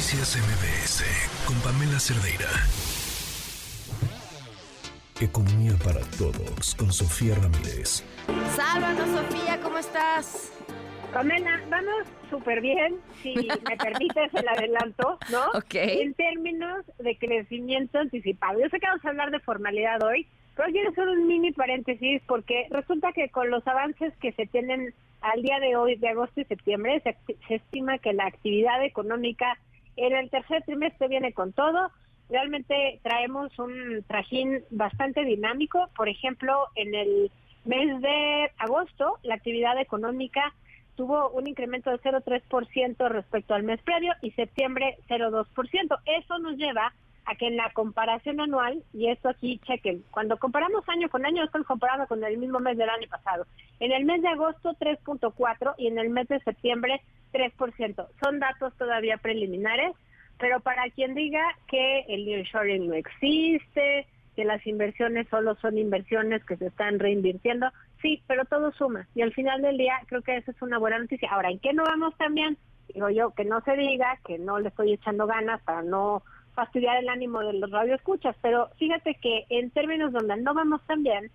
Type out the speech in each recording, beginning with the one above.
Noticias MBS con Pamela Cerdeira. Economía para todos con Sofía Ramírez. Sálvanos, Sofía, ¿cómo estás? Pamela, vamos súper bien, si me permites el adelanto, ¿no? Ok. En términos de crecimiento anticipado. Yo sé que vamos a hablar de formalidad hoy, pero quiero hacer un mini paréntesis porque resulta que con los avances que se tienen al día de hoy, de agosto y septiembre, se, se estima que la actividad económica en el tercer trimestre viene con todo. Realmente traemos un trajín bastante dinámico. Por ejemplo, en el mes de agosto, la actividad económica tuvo un incremento de 0,3% respecto al mes previo y septiembre 0,2%. Eso nos lleva que en la comparación anual, y esto aquí chequen, cuando comparamos año con año, estamos comparando con el mismo mes del año pasado. En el mes de agosto 3.4 y en el mes de septiembre 3%. Son datos todavía preliminares, pero para quien diga que el nearshoring no existe, que las inversiones solo son inversiones que se están reinvirtiendo, sí, pero todo suma. Y al final del día creo que esa es una buena noticia. Ahora, ¿en qué no vamos tan bien? Digo yo, que no se diga, que no le estoy echando ganas para no fastidiar el ánimo de los radioescuchas, pero fíjate que en términos donde no vamos tan bien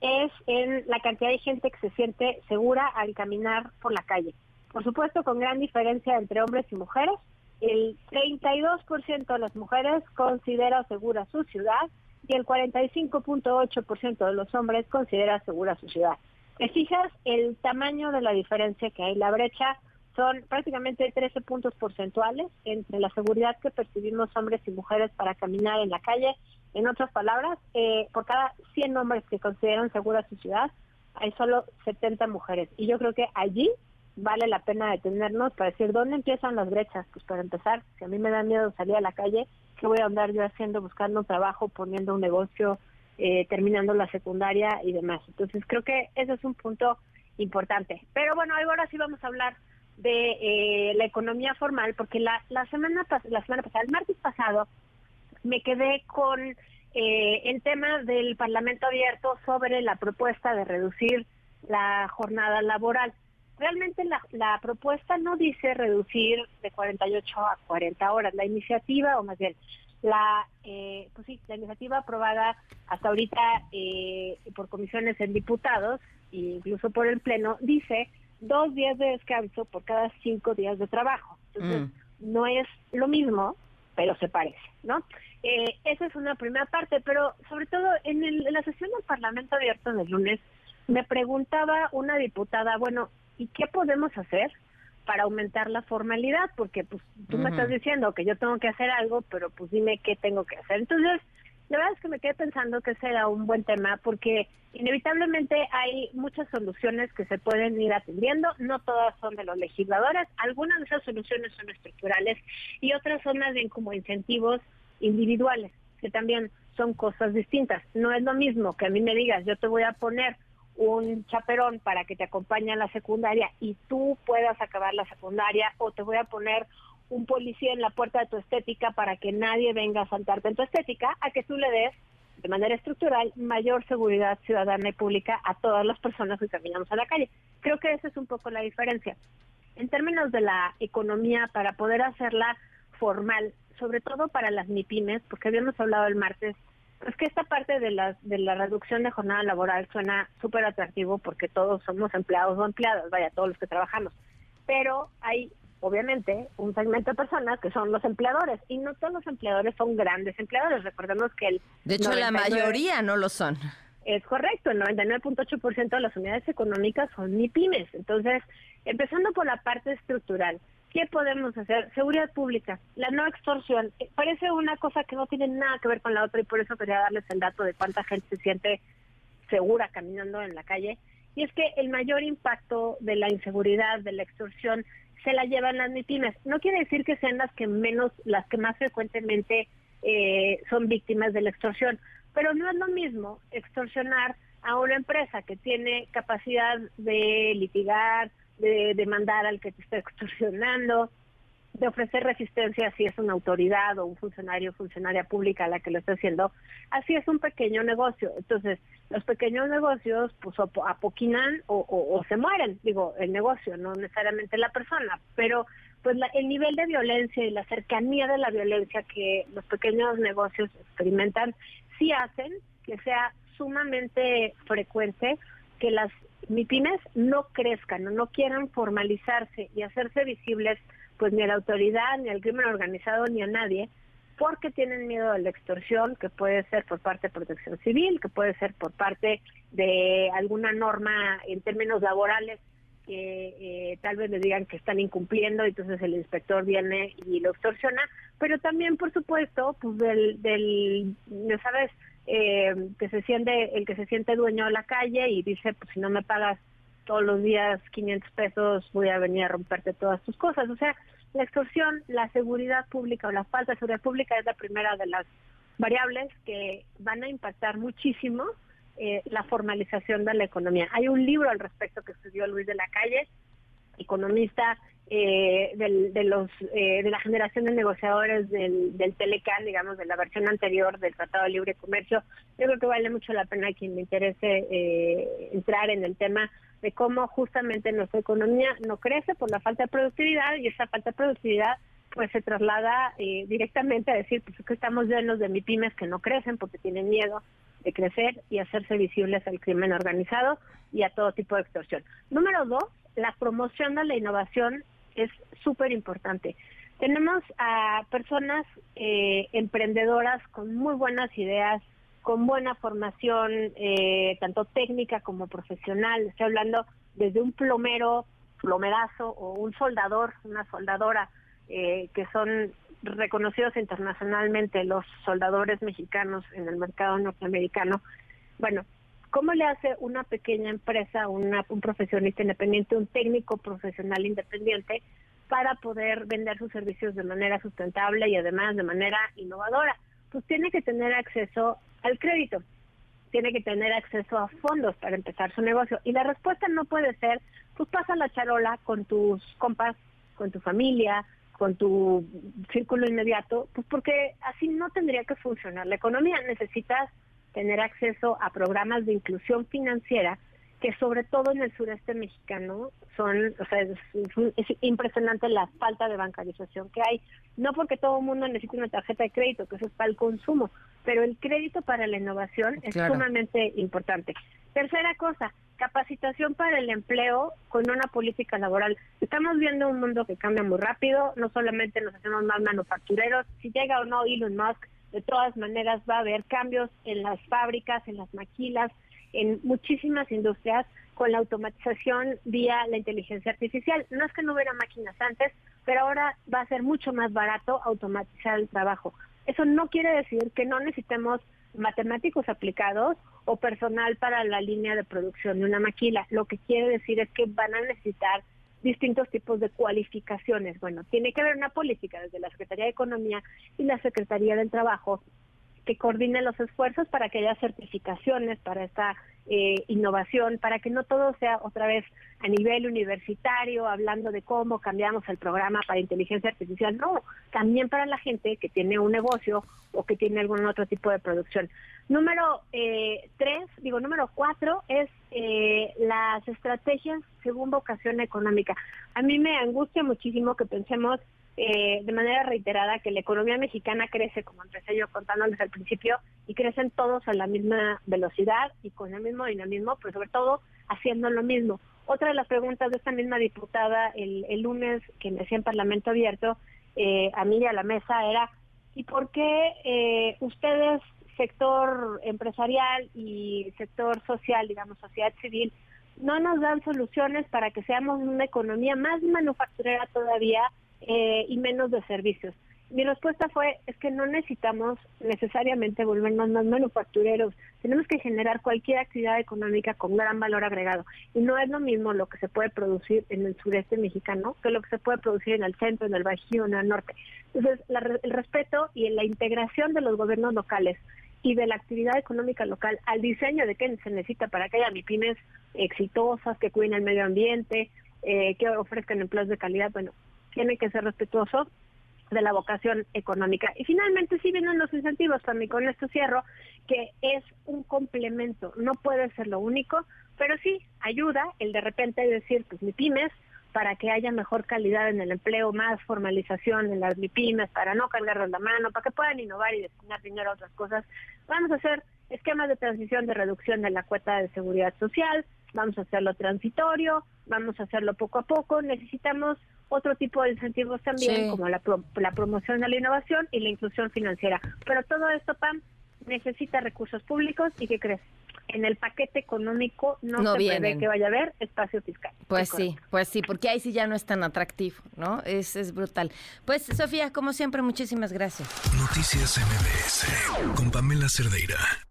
es en la cantidad de gente que se siente segura al caminar por la calle. Por supuesto, con gran diferencia entre hombres y mujeres. El 32% de las mujeres considera segura su ciudad y el 45.8% de los hombres considera segura su ciudad. ¿Te fijas el tamaño de la diferencia que hay? La brecha son prácticamente 13 puntos porcentuales entre la seguridad que percibimos hombres y mujeres para caminar en la calle. En otras palabras, eh, por cada 100 hombres que consideran segura su ciudad, hay solo 70 mujeres. Y yo creo que allí vale la pena detenernos para decir, ¿dónde empiezan las brechas? Pues para empezar, si a mí me da miedo salir a la calle, ¿qué voy a andar yo haciendo? Buscando un trabajo, poniendo un negocio, eh, terminando la secundaria y demás. Entonces creo que ese es un punto importante. Pero bueno, ahora sí vamos a hablar de eh, la economía formal, porque la, la, semana la semana pasada, el martes pasado, me quedé con eh, el tema del Parlamento abierto sobre la propuesta de reducir la jornada laboral. Realmente la, la propuesta no dice reducir de 48 a 40 horas. La iniciativa, o más bien, la, eh, pues sí, la iniciativa aprobada hasta ahorita eh, por comisiones en diputados e incluso por el Pleno, dice dos días de descanso por cada cinco días de trabajo. Entonces, no es lo mismo, pero se parece, ¿no? Eh, esa es una primera parte, pero sobre todo en, el, en la sesión del Parlamento abierto del lunes, me preguntaba una diputada, bueno, ¿y qué podemos hacer para aumentar la formalidad? Porque pues tú me estás diciendo que yo tengo que hacer algo, pero pues dime qué tengo que hacer. Entonces, la verdad es que me quedé pensando que ese era un buen tema porque inevitablemente hay muchas soluciones que se pueden ir atendiendo, no todas son de los legisladores, algunas de esas soluciones son estructurales y otras son más bien como incentivos individuales, que también son cosas distintas. No es lo mismo que a mí me digas, yo te voy a poner un chaperón para que te acompañe a la secundaria y tú puedas acabar la secundaria o te voy a poner un policía en la puerta de tu estética para que nadie venga a saltarte en tu estética, a que tú le des de manera estructural mayor seguridad ciudadana y pública a todas las personas que caminamos a la calle. Creo que esa es un poco la diferencia. En términos de la economía, para poder hacerla formal, sobre todo para las MIPIMES, porque habíamos hablado el martes, pues que esta parte de la, de la reducción de jornada laboral suena súper atractivo porque todos somos empleados o empleadas, vaya, todos los que trabajamos. Pero hay obviamente, un segmento de personas que son los empleadores. Y no todos los empleadores son grandes empleadores. Recordemos que el... De hecho, la mayoría no lo son. Es correcto, el 99.8% de las unidades económicas son pymes. Entonces, empezando por la parte estructural, ¿qué podemos hacer? Seguridad pública, la no extorsión. Parece una cosa que no tiene nada que ver con la otra y por eso quería darles el dato de cuánta gente se siente segura caminando en la calle. Y es que el mayor impacto de la inseguridad, de la extorsión, se la llevan las MIPIMES. No quiere decir que sean las que menos, las que más frecuentemente eh, son víctimas de la extorsión, pero no es lo mismo extorsionar a una empresa que tiene capacidad de litigar, de demandar al que te está extorsionando, de ofrecer resistencia si es una autoridad o un funcionario o funcionaria pública la que lo está haciendo, así es un pequeño negocio. Entonces, los pequeños negocios pues apoquinan o, o, se mueren, digo, el negocio, no necesariamente la persona, pero pues el nivel de violencia y la cercanía de la violencia que los pequeños negocios experimentan, sí hacen que sea sumamente frecuente que las MIPIMES no crezcan, no, no quieran formalizarse y hacerse visibles pues ni a la autoridad, ni al crimen organizado, ni a nadie, porque tienen miedo a la extorsión, que puede ser por parte de protección civil, que puede ser por parte de alguna norma en términos laborales que eh, tal vez le digan que están incumpliendo, entonces el inspector viene y lo extorsiona, pero también, por supuesto, pues del, del ¿sabes? Eh, que se siente, el que se siente dueño de la calle y dice, pues si no me pagas todos los días 500 pesos, voy a venir a romperte todas tus cosas. O sea, la extorsión, la seguridad pública o la falta de seguridad pública es la primera de las variables que van a impactar muchísimo eh, la formalización de la economía. Hay un libro al respecto que estudió Luis de la Calle, economista eh, de los eh, de la generación de negociadores del, del Telecan, digamos, de la versión anterior del Tratado de Libre Comercio. Yo creo que vale mucho la pena a quien le interese entrar en el tema de cómo justamente nuestra economía no crece por la falta de productividad y esa falta de productividad pues se traslada eh, directamente a decir pues que estamos llenos de MIPIMES que no crecen porque tienen miedo de crecer y hacerse visibles al crimen organizado y a todo tipo de extorsión. Número dos, la promoción de la innovación es súper importante. Tenemos a personas eh, emprendedoras con muy buenas ideas, con buena formación, eh, tanto técnica como profesional. Estoy hablando desde un plomero, plomerazo o un soldador, una soldadora, eh, que son reconocidos internacionalmente los soldadores mexicanos en el mercado norteamericano. Bueno, ¿cómo le hace una pequeña empresa, una, un profesionista independiente, un técnico profesional independiente para poder vender sus servicios de manera sustentable y además de manera innovadora? Pues tiene que tener acceso al crédito, tiene que tener acceso a fondos para empezar su negocio. Y la respuesta no puede ser, pues pasa la charola con tus compas, con tu familia, con tu círculo inmediato, pues porque así no tendría que funcionar la economía. Necesitas tener acceso a programas de inclusión financiera que sobre todo en el sureste mexicano son, o sea, es, impresionante la falta de bancarización que hay. No porque todo el mundo necesite una tarjeta de crédito, que eso es para el consumo, pero el crédito para la innovación es sumamente importante. Tercera cosa, capacitación para el empleo con una política laboral. Estamos viendo un mundo que cambia muy rápido, no solamente nos hacemos más manufactureros, si llega o no Elon Musk, de todas maneras va a haber cambios en las fábricas, en las maquilas, en muchísimas industrias con la automatización vía la inteligencia artificial. No es que no hubiera máquinas antes, pero ahora va a ser mucho más barato automatizar el trabajo. Eso no quiere decir que no necesitemos matemáticos aplicados o personal para la línea de producción de una maquila. Lo que quiere decir es que van a necesitar distintos tipos de cualificaciones. Bueno, tiene que haber una política desde la Secretaría de Economía y la Secretaría del Trabajo que coordine los esfuerzos para que haya certificaciones para esta eh, innovación, para que no todo sea otra vez a nivel universitario, hablando de cómo cambiamos el programa para inteligencia artificial, no, también para la gente que tiene un negocio o que tiene algún otro tipo de producción. Número eh, tres, digo, número cuatro es eh, las estrategias según vocación económica. A mí me angustia muchísimo que pensemos eh, de manera reiterada que la economía mexicana crece, como empecé yo contándoles al principio, y crecen todos a la misma velocidad y con el mismo dinamismo, pero sobre todo haciendo lo mismo. Otra de las preguntas de esta misma diputada el, lunes que me hacía en Parlamento Abierto, eh, a mí y a la mesa, era, ¿y por qué eh, ustedes, sector empresarial y sector social, digamos, sociedad civil, no nos dan soluciones para que seamos una economía más manufacturera todavía eh, y menos de servicios. Mi respuesta fue, es que no necesitamos necesariamente volvernos más manufactureros, tenemos que generar cualquier actividad económica con gran valor agregado. Y no es lo mismo lo que se puede producir en el sureste mexicano que lo que se puede producir en el centro, en el bajío, en el norte. Entonces, el respeto y la integración de los gobiernos locales y de la actividad económica local al diseño de qué se necesita para que haya MIPIMES exitosas, que cuiden el medio ambiente, eh, que ofrezcan empleos de calidad, bueno, tiene que ser respetuoso de la vocación económica. Y finalmente sí vienen los incentivos, también con esto cierro, que es un complemento, no puede ser lo único, pero sí ayuda el de repente decir, pues mi pymes para que haya mejor calidad en el empleo, más formalización en las MIPIMES, para no cargarles la mano, para que puedan innovar y destinar dinero a otras cosas. Vamos a hacer esquemas de transición de reducción de la cuota de seguridad social, vamos a hacerlo transitorio, vamos a hacerlo poco a poco. Necesitamos otro tipo de incentivos también, como la, la promoción de la innovación y la inclusión financiera. Pero todo esto, Pam, necesita recursos públicos y ¿qué crees? En el paquete económico no, se prevé que vaya a haber espacio fiscal. Pues sí, pues sí, porque ahí sí ya no es tan atractivo, ¿no? Es, es brutal. Pues Sofía, como siempre, muchísimas gracias. Noticias MBS con Pamela Cerdeira.